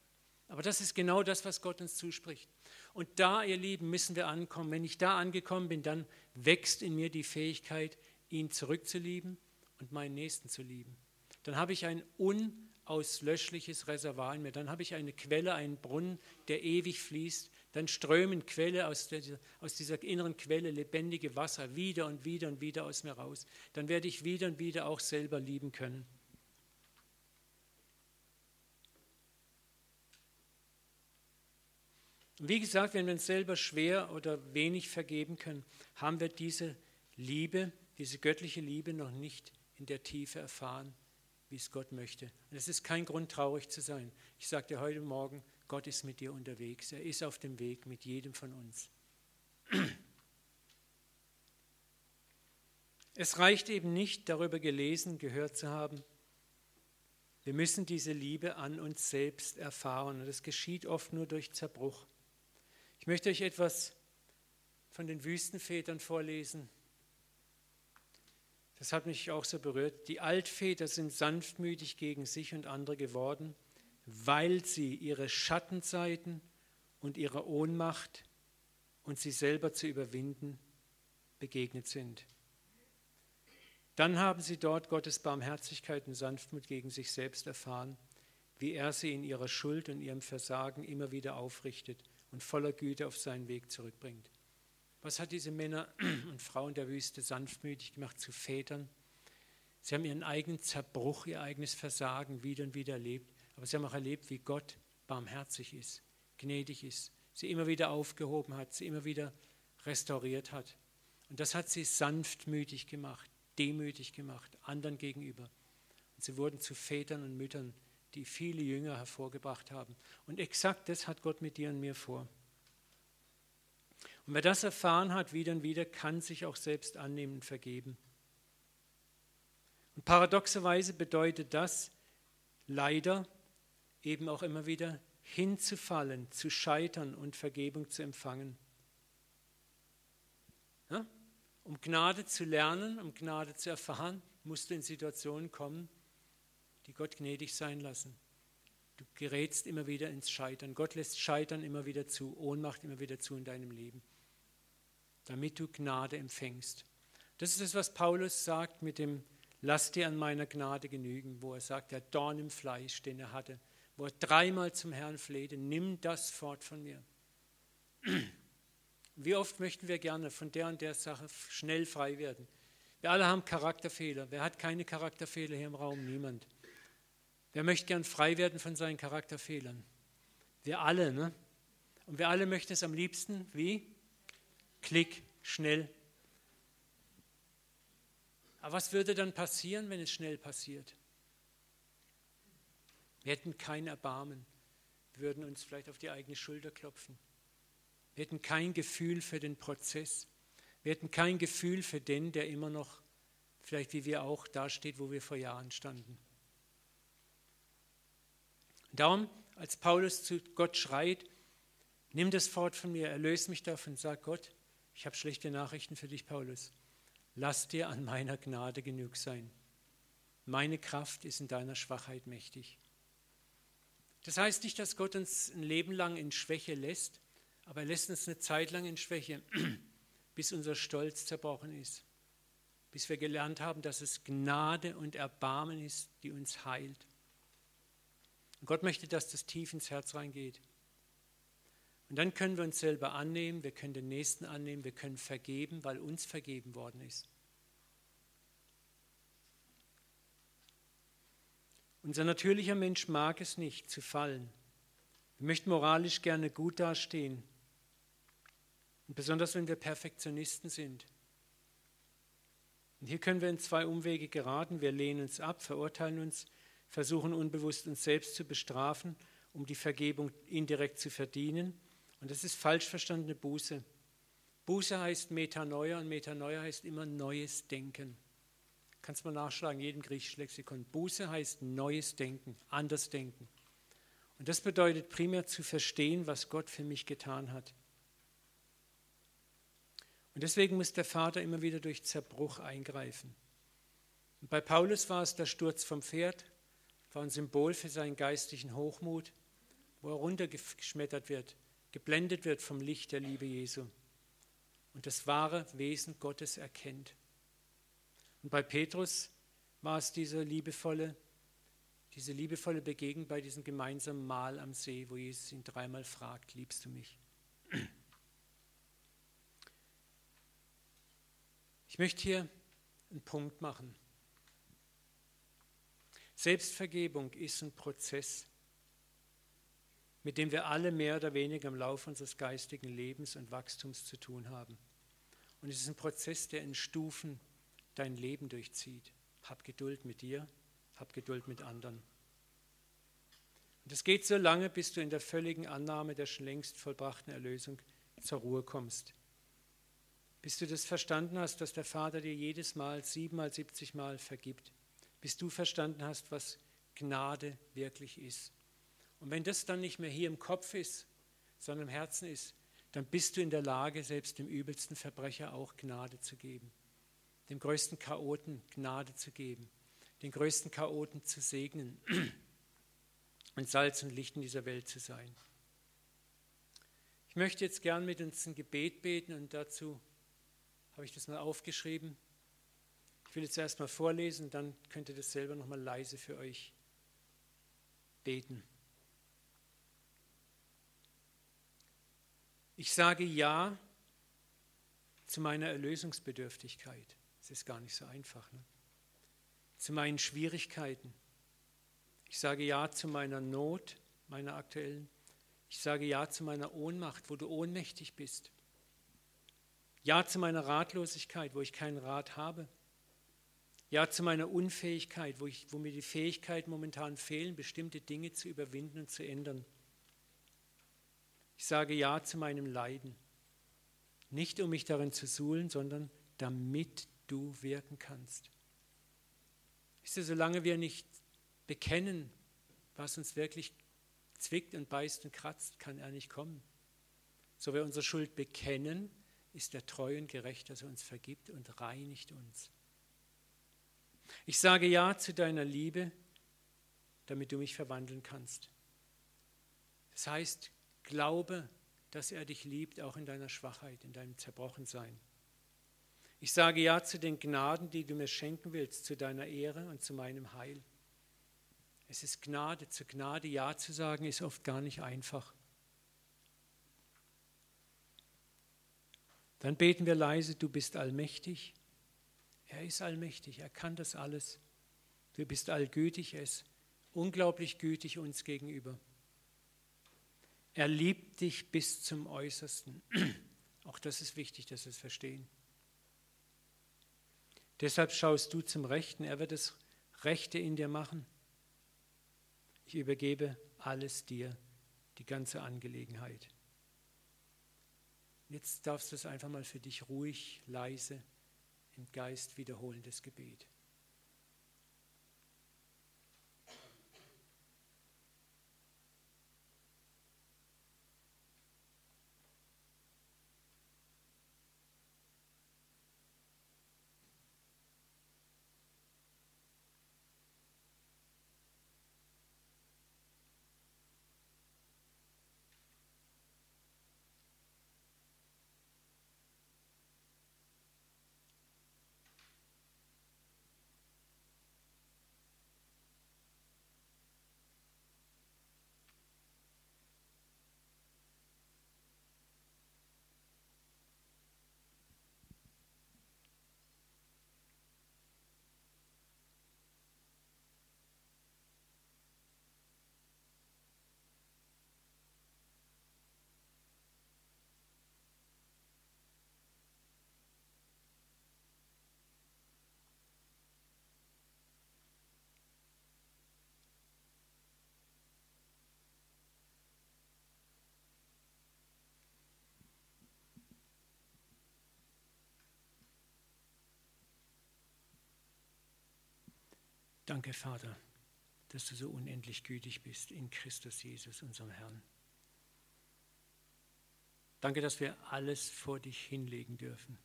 Aber das ist genau das, was Gott uns zuspricht. Und da, ihr Lieben, müssen wir ankommen. Wenn ich da angekommen bin, dann wächst in mir die Fähigkeit, ihn zurückzulieben und meinen Nächsten zu lieben. Dann habe ich ein unauslöschliches Reservoir in mir. Dann habe ich eine Quelle, einen Brunnen, der ewig fließt. Dann strömen Quelle aus, der, aus dieser inneren Quelle lebendige Wasser wieder und wieder und wieder aus mir raus. Dann werde ich wieder und wieder auch selber lieben können. Und wie gesagt, wenn wir uns selber schwer oder wenig vergeben können, haben wir diese Liebe, diese göttliche Liebe noch nicht in der Tiefe erfahren, wie es Gott möchte. Und es ist kein Grund, traurig zu sein. Ich sagte heute Morgen, Gott ist mit dir unterwegs. Er ist auf dem Weg mit jedem von uns. Es reicht eben nicht, darüber gelesen, gehört zu haben. Wir müssen diese Liebe an uns selbst erfahren. Und das geschieht oft nur durch Zerbruch. Ich möchte euch etwas von den Wüstenvätern vorlesen. Das hat mich auch so berührt. Die Altväter sind sanftmütig gegen sich und andere geworden, weil sie ihre Schattenseiten und ihre Ohnmacht und sie selber zu überwinden begegnet sind. Dann haben sie dort Gottes Barmherzigkeit und Sanftmut gegen sich selbst erfahren, wie er sie in ihrer Schuld und ihrem Versagen immer wieder aufrichtet und voller Güte auf seinen Weg zurückbringt. Was hat diese Männer und Frauen der Wüste sanftmütig gemacht zu Vätern? Sie haben ihren eigenen Zerbruch, ihr eigenes Versagen wieder und wieder erlebt, aber sie haben auch erlebt, wie Gott barmherzig ist, gnädig ist, sie immer wieder aufgehoben hat, sie immer wieder restauriert hat. Und das hat sie sanftmütig gemacht, demütig gemacht, anderen gegenüber. Und sie wurden zu Vätern und Müttern, die viele Jünger hervorgebracht haben. Und exakt das hat Gott mit dir und mir vor. Und wer das erfahren hat, wieder und wieder, kann sich auch selbst annehmen und vergeben. Und paradoxerweise bedeutet das leider eben auch immer wieder hinzufallen, zu scheitern und Vergebung zu empfangen. Ja? Um Gnade zu lernen, um Gnade zu erfahren, musst du in Situationen kommen, die Gott gnädig sein lassen. Du gerätst immer wieder ins Scheitern. Gott lässt Scheitern immer wieder zu, Ohnmacht immer wieder zu in deinem Leben, damit du Gnade empfängst. Das ist es, was Paulus sagt mit dem Lass dir an meiner Gnade genügen, wo er sagt, der Dorn im Fleisch, den er hatte, wo er dreimal zum Herrn flehte, nimm das fort von mir. Wie oft möchten wir gerne von der und der Sache schnell frei werden? Wir alle haben Charakterfehler. Wer hat keine Charakterfehler hier im Raum? Niemand. Wer möchte gern frei werden von seinen Charakterfehlern? Wir alle, ne? Und wir alle möchten es am liebsten wie? Klick, schnell. Aber was würde dann passieren, wenn es schnell passiert? Wir hätten kein Erbarmen, würden uns vielleicht auf die eigene Schulter klopfen. Wir hätten kein Gefühl für den Prozess. Wir hätten kein Gefühl für den, der immer noch, vielleicht wie wir auch, dasteht, wo wir vor Jahren standen. Darum, als Paulus zu Gott schreit, nimm das fort von mir, erlöse mich davon, sag Gott, ich habe schlechte Nachrichten für dich, Paulus. Lass dir an meiner Gnade genug sein. Meine Kraft ist in deiner Schwachheit mächtig. Das heißt nicht, dass Gott uns ein Leben lang in Schwäche lässt, aber er lässt uns eine Zeit lang in Schwäche, bis unser Stolz zerbrochen ist, bis wir gelernt haben, dass es Gnade und Erbarmen ist, die uns heilt. Und Gott möchte, dass das tief ins Herz reingeht. Und dann können wir uns selber annehmen, wir können den Nächsten annehmen, wir können vergeben, weil uns vergeben worden ist. Unser natürlicher Mensch mag es nicht zu fallen. Wir möchten moralisch gerne gut dastehen. Und besonders wenn wir Perfektionisten sind. Und hier können wir in zwei Umwege geraten. Wir lehnen uns ab, verurteilen uns, versuchen unbewusst uns selbst zu bestrafen, um die Vergebung indirekt zu verdienen. Und das ist falsch verstandene Buße. Buße heißt Metanoia und Metanoia heißt immer neues Denken. Kannst mal nachschlagen, jedem griechischen Lexikon. Buße heißt neues Denken, anders denken. Und das bedeutet primär zu verstehen, was Gott für mich getan hat. Und deswegen muss der Vater immer wieder durch Zerbruch eingreifen. Und bei Paulus war es der Sturz vom Pferd, war ein Symbol für seinen geistlichen Hochmut, wo er runtergeschmettert wird, geblendet wird vom Licht der Liebe Jesu und das wahre Wesen Gottes erkennt. Und bei Petrus war es diese liebevolle, diese liebevolle Begegnung bei diesem gemeinsamen Mahl am See, wo Jesus ihn dreimal fragt, liebst du mich? Ich möchte hier einen Punkt machen. Selbstvergebung ist ein Prozess, mit dem wir alle mehr oder weniger im Laufe unseres geistigen Lebens und Wachstums zu tun haben. Und es ist ein Prozess, der in Stufen dein Leben durchzieht. Hab Geduld mit dir, hab Geduld mit anderen. Und es geht so lange, bis du in der völligen Annahme der schon längst vollbrachten Erlösung zur Ruhe kommst. Bis du das verstanden hast, dass der Vater dir jedes Mal siebenmal, siebzig Mal vergibt. Bis du verstanden hast, was Gnade wirklich ist. Und wenn das dann nicht mehr hier im Kopf ist, sondern im Herzen ist, dann bist du in der Lage, selbst dem übelsten Verbrecher auch Gnade zu geben dem größten Chaoten Gnade zu geben, den größten Chaoten zu segnen und Salz und Licht in dieser Welt zu sein. Ich möchte jetzt gern mit uns ein Gebet beten und dazu habe ich das mal aufgeschrieben. Ich will jetzt erstmal vorlesen, dann könnt ihr das selber nochmal leise für euch beten. Ich sage Ja zu meiner Erlösungsbedürftigkeit. Es ist gar nicht so einfach. Ne? Zu meinen Schwierigkeiten. Ich sage Ja zu meiner Not meiner aktuellen. Ich sage Ja zu meiner Ohnmacht, wo du ohnmächtig bist. Ja zu meiner Ratlosigkeit, wo ich keinen Rat habe. Ja zu meiner Unfähigkeit, wo, ich, wo mir die Fähigkeit momentan fehlen, bestimmte Dinge zu überwinden und zu ändern. Ich sage Ja zu meinem Leiden. Nicht um mich darin zu suhlen, sondern damit du wirken kannst. Wisst ihr, solange wir nicht bekennen, was uns wirklich zwickt und beißt und kratzt, kann er nicht kommen. So wir unsere Schuld bekennen, ist er treu und gerecht, dass er uns vergibt und reinigt uns. Ich sage Ja zu deiner Liebe, damit du mich verwandeln kannst. Das heißt, glaube, dass er dich liebt, auch in deiner Schwachheit, in deinem Zerbrochensein. Ich sage Ja zu den Gnaden, die du mir schenken willst, zu deiner Ehre und zu meinem Heil. Es ist Gnade, zu Gnade Ja zu sagen, ist oft gar nicht einfach. Dann beten wir leise, du bist allmächtig. Er ist allmächtig, er kann das alles. Du bist allgütig, er ist unglaublich gütig uns gegenüber. Er liebt dich bis zum Äußersten. Auch das ist wichtig, dass wir es verstehen. Deshalb schaust du zum Rechten, er wird das Rechte in dir machen. Ich übergebe alles dir, die ganze Angelegenheit. Jetzt darfst du es einfach mal für dich ruhig, leise im Geist wiederholen, das Gebet. Danke, Vater, dass du so unendlich gütig bist in Christus Jesus, unserem Herrn. Danke, dass wir alles vor dich hinlegen dürfen,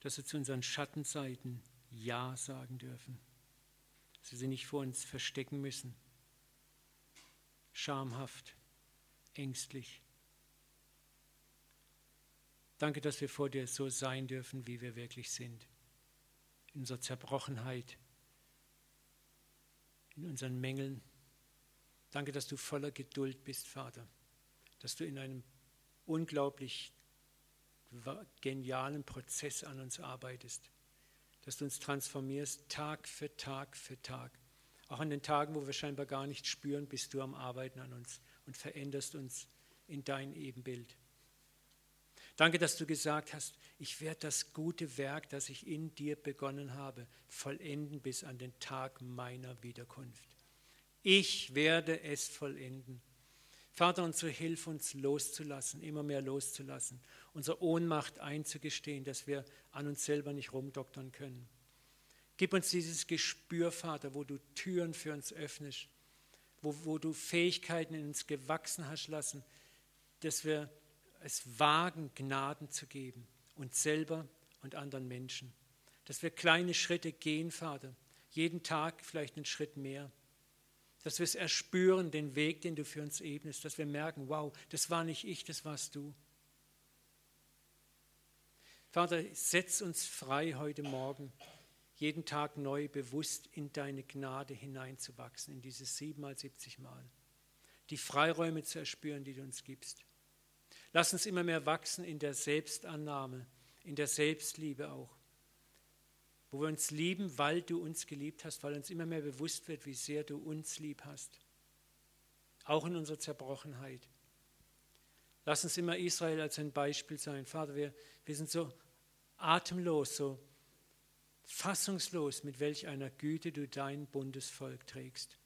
dass wir zu unseren Schattenseiten Ja sagen dürfen, dass wir sie nicht vor uns verstecken müssen, schamhaft, ängstlich. Danke, dass wir vor dir so sein dürfen, wie wir wirklich sind, in unserer Zerbrochenheit, in unseren Mängeln. Danke, dass du voller Geduld bist, Vater, dass du in einem unglaublich genialen Prozess an uns arbeitest, dass du uns transformierst Tag für Tag für Tag. Auch an den Tagen, wo wir scheinbar gar nicht spüren, bist du am Arbeiten an uns und veränderst uns in dein Ebenbild. Danke, dass du gesagt hast, ich werde das gute Werk, das ich in dir begonnen habe, vollenden bis an den Tag meiner Wiederkunft. Ich werde es vollenden. Vater, und so hilf uns loszulassen, immer mehr loszulassen, unsere Ohnmacht einzugestehen, dass wir an uns selber nicht rumdoktern können. Gib uns dieses Gespür, Vater, wo du Türen für uns öffnest, wo, wo du Fähigkeiten in uns gewachsen hast lassen, dass wir es wagen, Gnaden zu geben, uns selber und anderen Menschen. Dass wir kleine Schritte gehen, Vater, jeden Tag vielleicht einen Schritt mehr. Dass wir es erspüren, den Weg, den du für uns ebnest, dass wir merken, wow, das war nicht ich, das warst du. Vater, setz uns frei heute Morgen, jeden Tag neu bewusst in deine Gnade hineinzuwachsen, in dieses siebenmal, siebzig Mal. Die Freiräume zu erspüren, die du uns gibst. Lass uns immer mehr wachsen in der Selbstannahme, in der Selbstliebe auch. Wo wir uns lieben, weil du uns geliebt hast, weil uns immer mehr bewusst wird, wie sehr du uns lieb hast. auch in unserer Zerbrochenheit. Lass uns immer Israel als ein Beispiel sein. Vater, wir, wir sind so atemlos, so fassungslos, mit welch einer Güte du dein Bundesvolk trägst.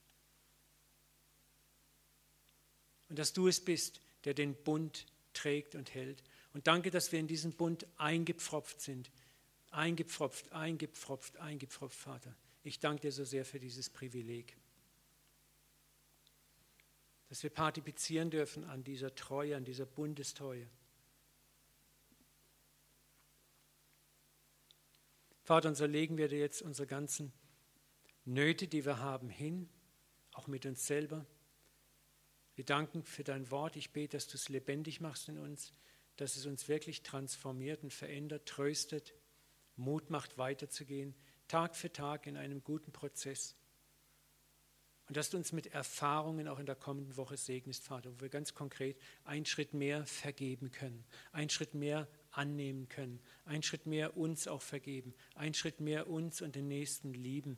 Und dass du es bist, der den Bund trägt und hält. Und danke, dass wir in diesen Bund eingepfropft sind. Eingepfropft, eingepfropft, eingepfropft, Vater. Ich danke dir so sehr für dieses Privileg. Dass wir partizipieren dürfen an dieser Treue, an dieser Bundestreue. Vater, und so legen wir dir jetzt unsere ganzen Nöte, die wir haben, hin, auch mit uns selber. Wir danken für dein Wort. Ich bete, dass du es lebendig machst in uns, dass es uns wirklich transformiert und verändert, tröstet, Mut macht, weiterzugehen, Tag für Tag in einem guten Prozess. Und dass du uns mit Erfahrungen auch in der kommenden Woche segnest, Vater, wo wir ganz konkret einen Schritt mehr vergeben können, einen Schritt mehr annehmen können, einen Schritt mehr uns auch vergeben, einen Schritt mehr uns und den Nächsten lieben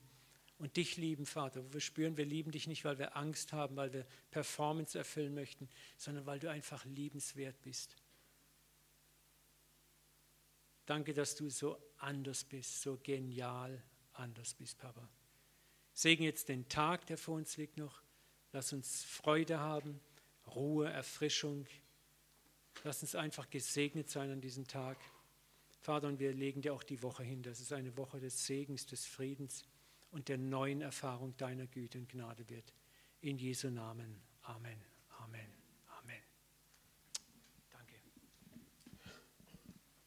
und dich lieben, Vater, wo wir spüren, wir lieben dich nicht, weil wir Angst haben, weil wir Performance erfüllen möchten, sondern weil du einfach liebenswert bist. Danke, dass du so anders bist, so genial anders bist, Papa. Segen jetzt den Tag, der vor uns liegt noch. Lass uns Freude haben, Ruhe, Erfrischung. Lass uns einfach gesegnet sein an diesem Tag. Vater, und wir legen dir auch die Woche hin. Das ist eine Woche des Segens, des Friedens und der neuen Erfahrung deiner Güte und Gnade wird. In Jesu Namen. Amen.